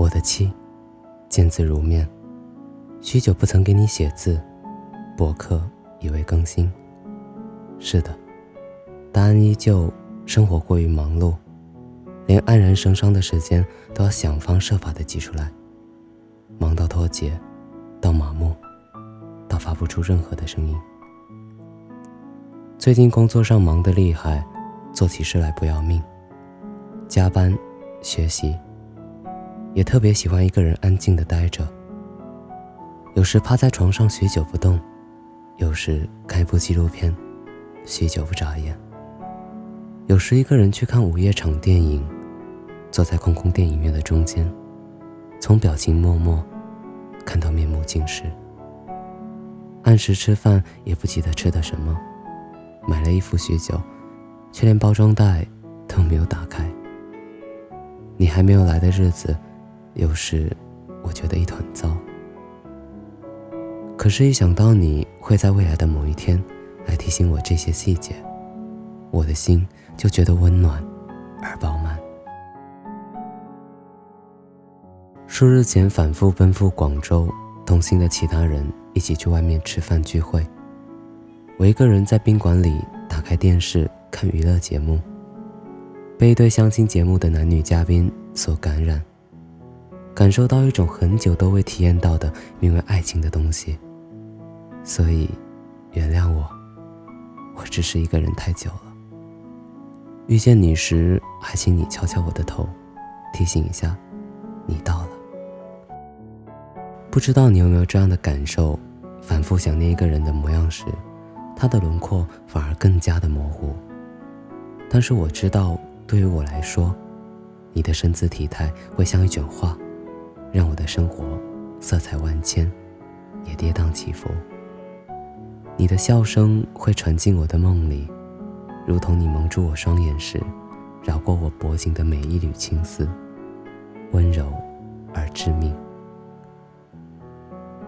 我的妻，见字如面，许久不曾给你写字，博客也未更新。是的，答案依旧，生活过于忙碌，连黯然神伤的时间都要想方设法的挤出来，忙到脱节，到麻木，到发不出任何的声音。最近工作上忙得厉害，做起事来不要命，加班，学习。也特别喜欢一个人安静的待着，有时趴在床上许久不动，有时看部纪录片，许久不眨眼。有时一个人去看午夜场电影，坐在空空电影院的中间，从表情默默看到面目尽失。按时吃饭也不记得吃的什么，买了一副许久，却连包装袋都没有打开。你还没有来的日子。有时我觉得一团糟，可是，一想到你会在未来的某一天来提醒我这些细节，我的心就觉得温暖而饱满。数日前，反复奔赴广州，同行的其他人一起去外面吃饭聚会，我一个人在宾馆里打开电视看娱乐节目，被一对相亲节目的男女嘉宾所感染。感受到一种很久都未体验到的名为爱情的东西，所以原谅我，我只是一个人太久了。遇见你时，还请你敲敲我的头，提醒一下，你到了。不知道你有没有这样的感受：反复想念一个人的模样时，他的轮廓反而更加的模糊。但是我知道，对于我来说，你的身姿体态会像一卷画。让我的生活色彩万千，也跌宕起伏。你的笑声会传进我的梦里，如同你蒙住我双眼时，绕过我脖颈的每一缕青丝，温柔而致命。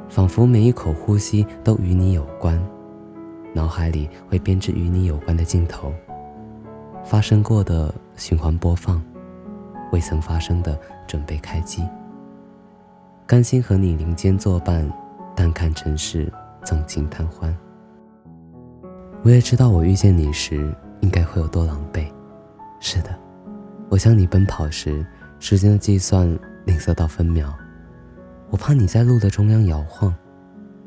仿佛每一口呼吸都与你有关，脑海里会编织与你有关的镜头，发生过的循环播放，未曾发生的准备开机。甘心和你林间作伴，但看尘世纵情贪欢。我也知道，我遇见你时应该会有多狼狈。是的，我向你奔跑时，时间的计算吝啬到分秒。我怕你在路的中央摇晃，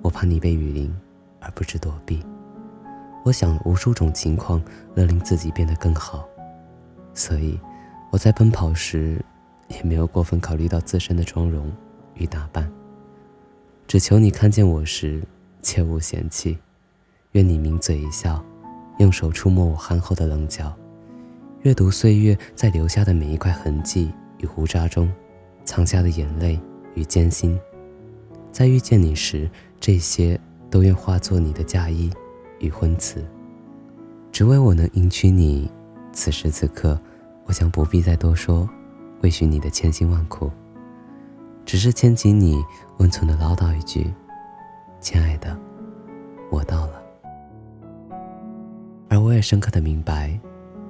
我怕你被雨淋而不知躲避。我想了无数种情况，勒令自己变得更好，所以我在奔跑时也没有过分考虑到自身的妆容。与打扮，只求你看见我时，切勿嫌弃。愿你抿嘴一笑，用手触摸我憨厚的棱角，阅读岁月在留下的每一块痕迹与胡渣中藏下的眼泪与艰辛。在遇见你时，这些都愿化作你的嫁衣与婚词，只为我能迎娶你。此时此刻，我将不必再多说，为寻你的千辛万苦。只是牵起你温存的唠叨一句：“亲爱的，我到了。”而我也深刻的明白，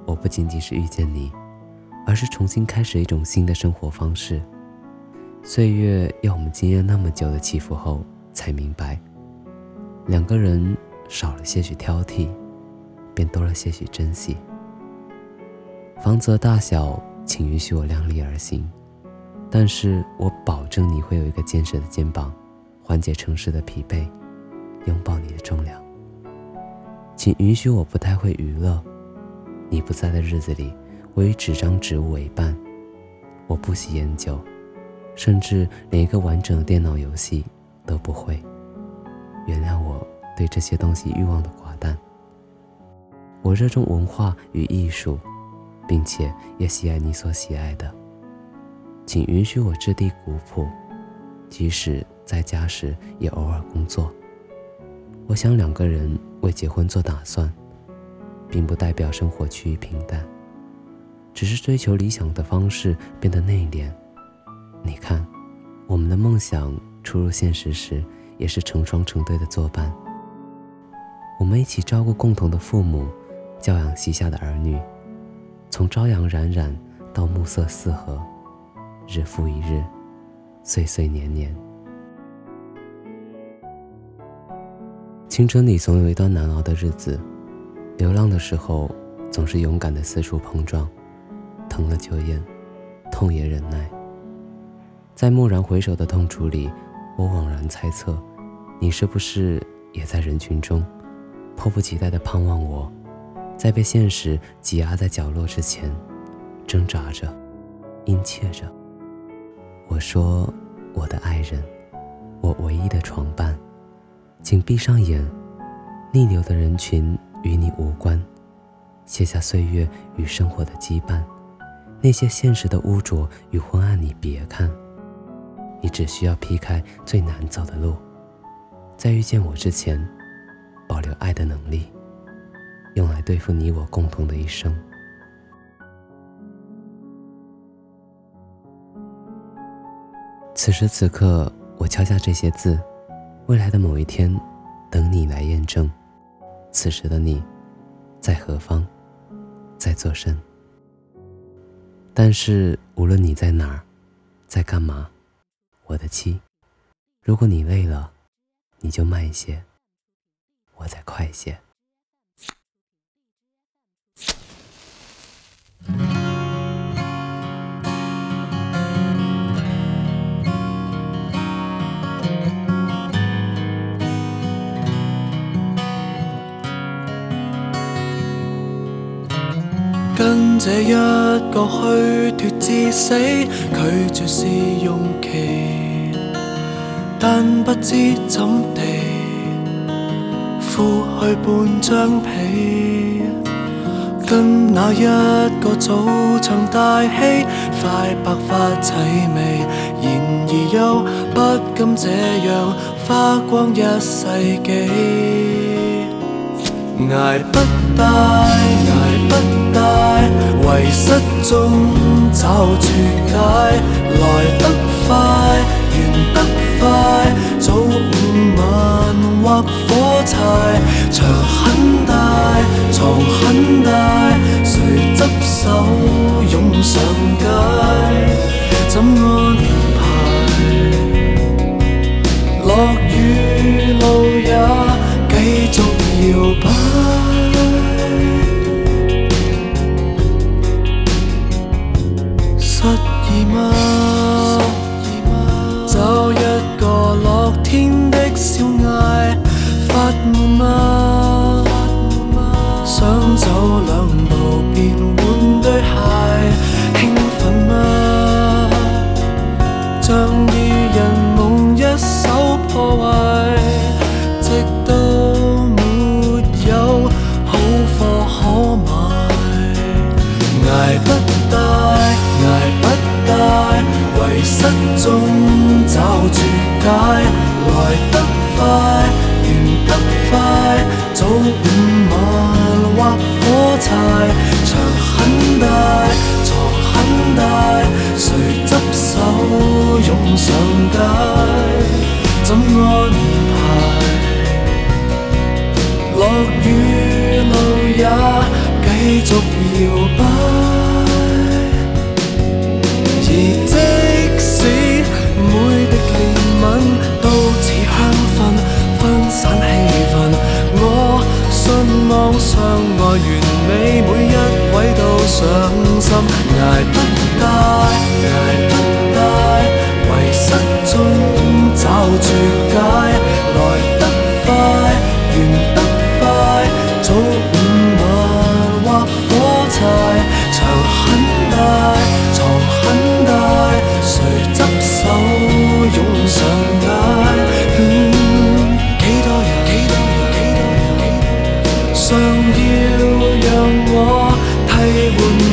我不仅仅是遇见你，而是重新开始一种新的生活方式。岁月要我们经历那么久的起伏后，才明白，两个人少了些许挑剔，便多了些许珍惜。房子的大小，请允许我量力而行。但是我保证你会有一个坚实的肩膀，缓解城市的疲惫，拥抱你的重量。请允许我不太会娱乐。你不在的日子里，我与纸张、植物为伴。我不喜烟酒，甚至连一个完整的电脑游戏都不会。原谅我对这些东西欲望的寡淡。我热衷文化与艺术，并且也喜爱你所喜爱的。请允许我质地古朴，即使在家时也偶尔工作。我想，两个人为结婚做打算，并不代表生活趋于平淡，只是追求理想的方式变得内敛。你看，我们的梦想初入现实时，也是成双成对的作伴。我们一起照顾共同的父母，教养膝下的儿女，从朝阳冉冉到暮色四合。日复一日，岁岁年年。青春里总有一段难熬的日子，流浪的时候总是勇敢的四处碰撞，疼了就咽，痛也忍耐。在蓦然回首的痛楚里，我惘然猜测，你是不是也在人群中，迫不及待的盼望我，在被现实挤压在角落之前，挣扎着，殷切着。我说：“我的爱人，我唯一的床伴，请闭上眼。逆流的人群与你无关，卸下岁月与生活的羁绊。那些现实的污浊与昏暗，你别看。你只需要劈开最难走的路，在遇见我之前，保留爱的能力，用来对付你我共同的一生。”此时此刻，我敲下这些字，未来的某一天，等你来验证。此时的你，在何方，在做甚？但是无论你在哪儿，在干嘛，我的妻，如果你累了，你就慢一些，我再快一些。跟这一个虚脱至死，拒绝试用期，但不知怎地，敷去半张被。跟那一个早曾大器，快白发凄美，然而又不甘这样花光一世紀，捱不低。為失蹤找絕解，來得快，完得快，早午晚劃火柴，牆很大，床很大，誰執手湧上街？怎安？嗎？想走兩步便換對鞋，興奮嗎？將二人夢一手破壞，直到沒有好貨可買，捱不大，捱不大，為失蹤找絕解。Time. 心，捱不得，捱不得，遺失中找住解，來得快，完得快，早午晚劃火柴，牆很大，床很大，誰執手擁上街？幾多人，幾多人，幾多人，常要讓我替換。